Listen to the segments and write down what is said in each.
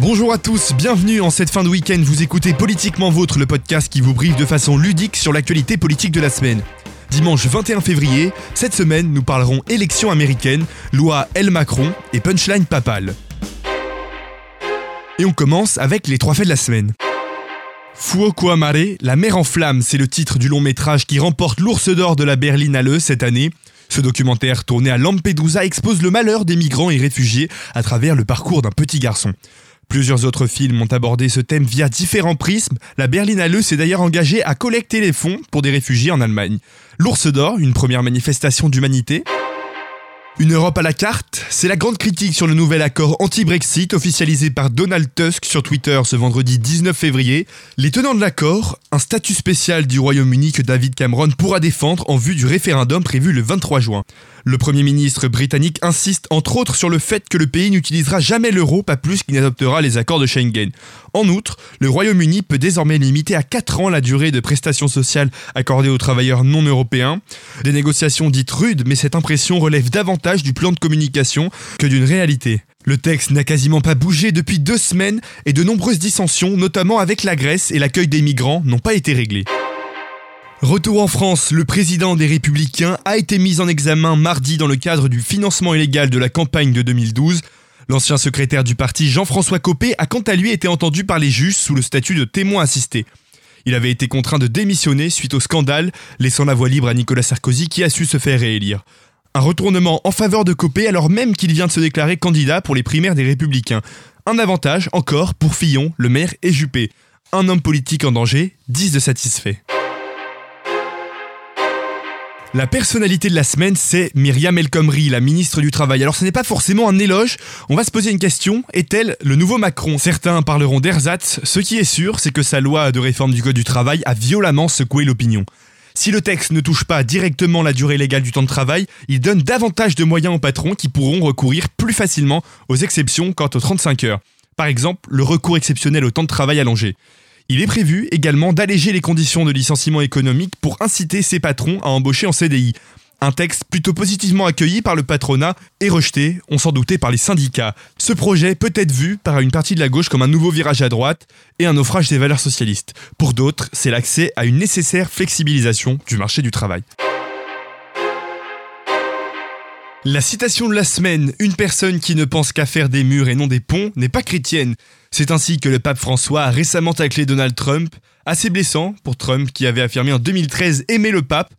Bonjour à tous, bienvenue en cette fin de week-end. Vous écoutez Politiquement Vôtre, le podcast qui vous briefe de façon ludique sur l'actualité politique de la semaine. Dimanche 21 février, cette semaine, nous parlerons élections américaines, loi El Macron et punchline papale. Et on commence avec les trois faits de la semaine. Fuoco Amare, La mer en flammes, c'est le titre du long métrage qui remporte l'ours d'or de la Berlinale cette année. Ce documentaire tourné à Lampedusa expose le malheur des migrants et réfugiés à travers le parcours d'un petit garçon. Plusieurs autres films ont abordé ce thème via différents prismes. La Berlinale s'est d'ailleurs engagée à collecter les fonds pour des réfugiés en Allemagne. L'ours d'or, une première manifestation d'humanité. Une Europe à la carte, c'est la grande critique sur le nouvel accord anti-Brexit officialisé par Donald Tusk sur Twitter ce vendredi 19 février. Les tenants de l'accord, un statut spécial du Royaume-Uni que David Cameron pourra défendre en vue du référendum prévu le 23 juin. Le Premier ministre britannique insiste entre autres sur le fait que le pays n'utilisera jamais l'euro, pas plus qu'il n'adoptera les accords de Schengen. En outre, le Royaume-Uni peut désormais limiter à 4 ans la durée de prestations sociales accordées aux travailleurs non européens. Des négociations dites rudes, mais cette impression relève davantage du plan de communication que d'une réalité. Le texte n'a quasiment pas bougé depuis deux semaines et de nombreuses dissensions, notamment avec la Grèce et l'accueil des migrants, n'ont pas été réglées. Retour en France, le président des Républicains a été mis en examen mardi dans le cadre du financement illégal de la campagne de 2012. L'ancien secrétaire du parti Jean-François Copé a quant à lui été entendu par les juges sous le statut de témoin assisté. Il avait été contraint de démissionner suite au scandale, laissant la voie libre à Nicolas Sarkozy qui a su se faire réélire. Un retournement en faveur de Copé alors même qu'il vient de se déclarer candidat pour les primaires des Républicains. Un avantage encore pour Fillon, le maire et Juppé. Un homme politique en danger, 10 de satisfait. La personnalité de la semaine, c'est Myriam El Khomri, la ministre du Travail. Alors ce n'est pas forcément un éloge, on va se poser une question, est-elle le nouveau Macron? Certains parleront d'ersatz, ce qui est sûr, c'est que sa loi de réforme du Code du travail a violemment secoué l'opinion. Si le texte ne touche pas directement la durée légale du temps de travail, il donne davantage de moyens aux patrons qui pourront recourir plus facilement aux exceptions quant aux 35 heures. Par exemple, le recours exceptionnel au temps de travail allongé. Il est prévu également d'alléger les conditions de licenciement économique pour inciter ces patrons à embaucher en CDI. Un texte plutôt positivement accueilli par le patronat et rejeté, on s'en doutait, par les syndicats. Ce projet peut être vu par une partie de la gauche comme un nouveau virage à droite et un naufrage des valeurs socialistes. Pour d'autres, c'est l'accès à une nécessaire flexibilisation du marché du travail. La citation de la semaine, une personne qui ne pense qu'à faire des murs et non des ponts n'est pas chrétienne. C'est ainsi que le pape François a récemment taclé Donald Trump, assez blessant pour Trump qui avait affirmé en 2013 aimer le pape,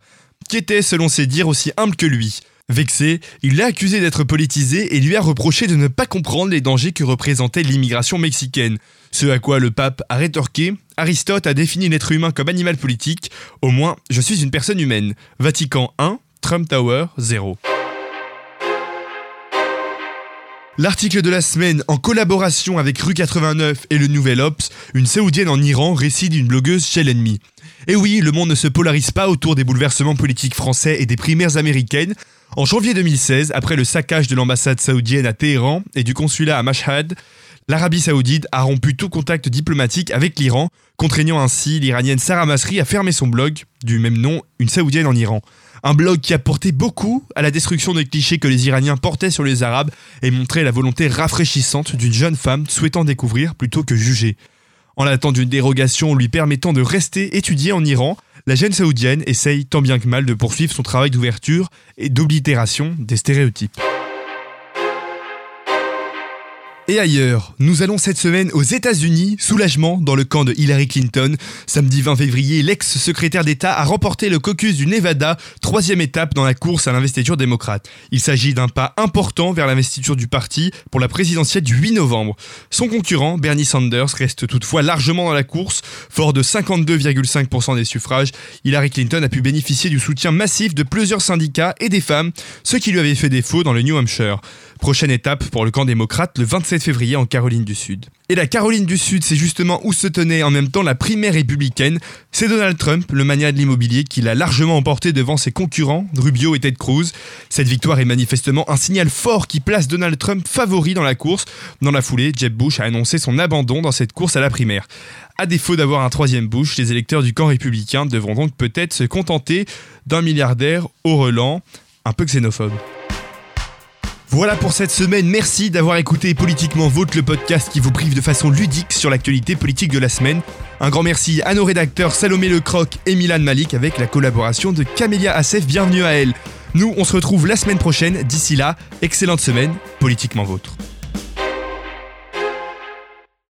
qui était selon ses dires aussi humble que lui. Vexé, il l'a accusé d'être politisé et lui a reproché de ne pas comprendre les dangers que représentait l'immigration mexicaine. Ce à quoi le pape a rétorqué Aristote a défini l'être humain comme animal politique, au moins je suis une personne humaine. Vatican 1, Trump Tower 0. L'article de la semaine, en collaboration avec Rue 89 et le Nouvel Ops, une saoudienne en Iran récit d'une blogueuse chez l'ennemi. Et oui, le monde ne se polarise pas autour des bouleversements politiques français et des primaires américaines. En janvier 2016, après le saccage de l'ambassade saoudienne à Téhéran et du consulat à Mashhad, l'Arabie saoudite a rompu tout contact diplomatique avec l'Iran, contraignant ainsi l'Iranienne Sarah Masri à fermer son blog, du même nom, une saoudienne en Iran. Un blog qui a porté beaucoup à la destruction des clichés que les Iraniens portaient sur les Arabes et montrait la volonté rafraîchissante d'une jeune femme souhaitant découvrir plutôt que juger. En attendant d'une dérogation lui permettant de rester étudiée en Iran, la jeune saoudienne essaye tant bien que mal de poursuivre son travail d'ouverture et d'oblitération des stéréotypes. Et ailleurs, nous allons cette semaine aux États-Unis, soulagement dans le camp de Hillary Clinton. Samedi 20 février, l'ex-secrétaire d'État a remporté le caucus du Nevada, troisième étape dans la course à l'investiture démocrate. Il s'agit d'un pas important vers l'investiture du parti pour la présidentielle du 8 novembre. Son concurrent, Bernie Sanders, reste toutefois largement dans la course. Fort de 52,5% des suffrages, Hillary Clinton a pu bénéficier du soutien massif de plusieurs syndicats et des femmes, ce qui lui avait fait défaut dans le New Hampshire. Prochaine étape pour le camp démocrate le 27 février en Caroline du Sud. Et la Caroline du Sud, c'est justement où se tenait en même temps la primaire républicaine. C'est Donald Trump, le mania de l'immobilier, qui l'a largement emporté devant ses concurrents, Rubio et Ted Cruz. Cette victoire est manifestement un signal fort qui place Donald Trump favori dans la course. Dans la foulée, Jeb Bush a annoncé son abandon dans cette course à la primaire. À défaut d'avoir un troisième Bush, les électeurs du camp républicain devront donc peut-être se contenter d'un milliardaire au relent, un peu xénophobe. Voilà pour cette semaine, merci d'avoir écouté Politiquement Vôtre, le podcast qui vous prive de façon ludique sur l'actualité politique de la semaine. Un grand merci à nos rédacteurs Salomé Lecroc et Milan Malik avec la collaboration de Camélia Assef, bienvenue à elle. Nous, on se retrouve la semaine prochaine, d'ici là, excellente semaine, Politiquement Vôtre.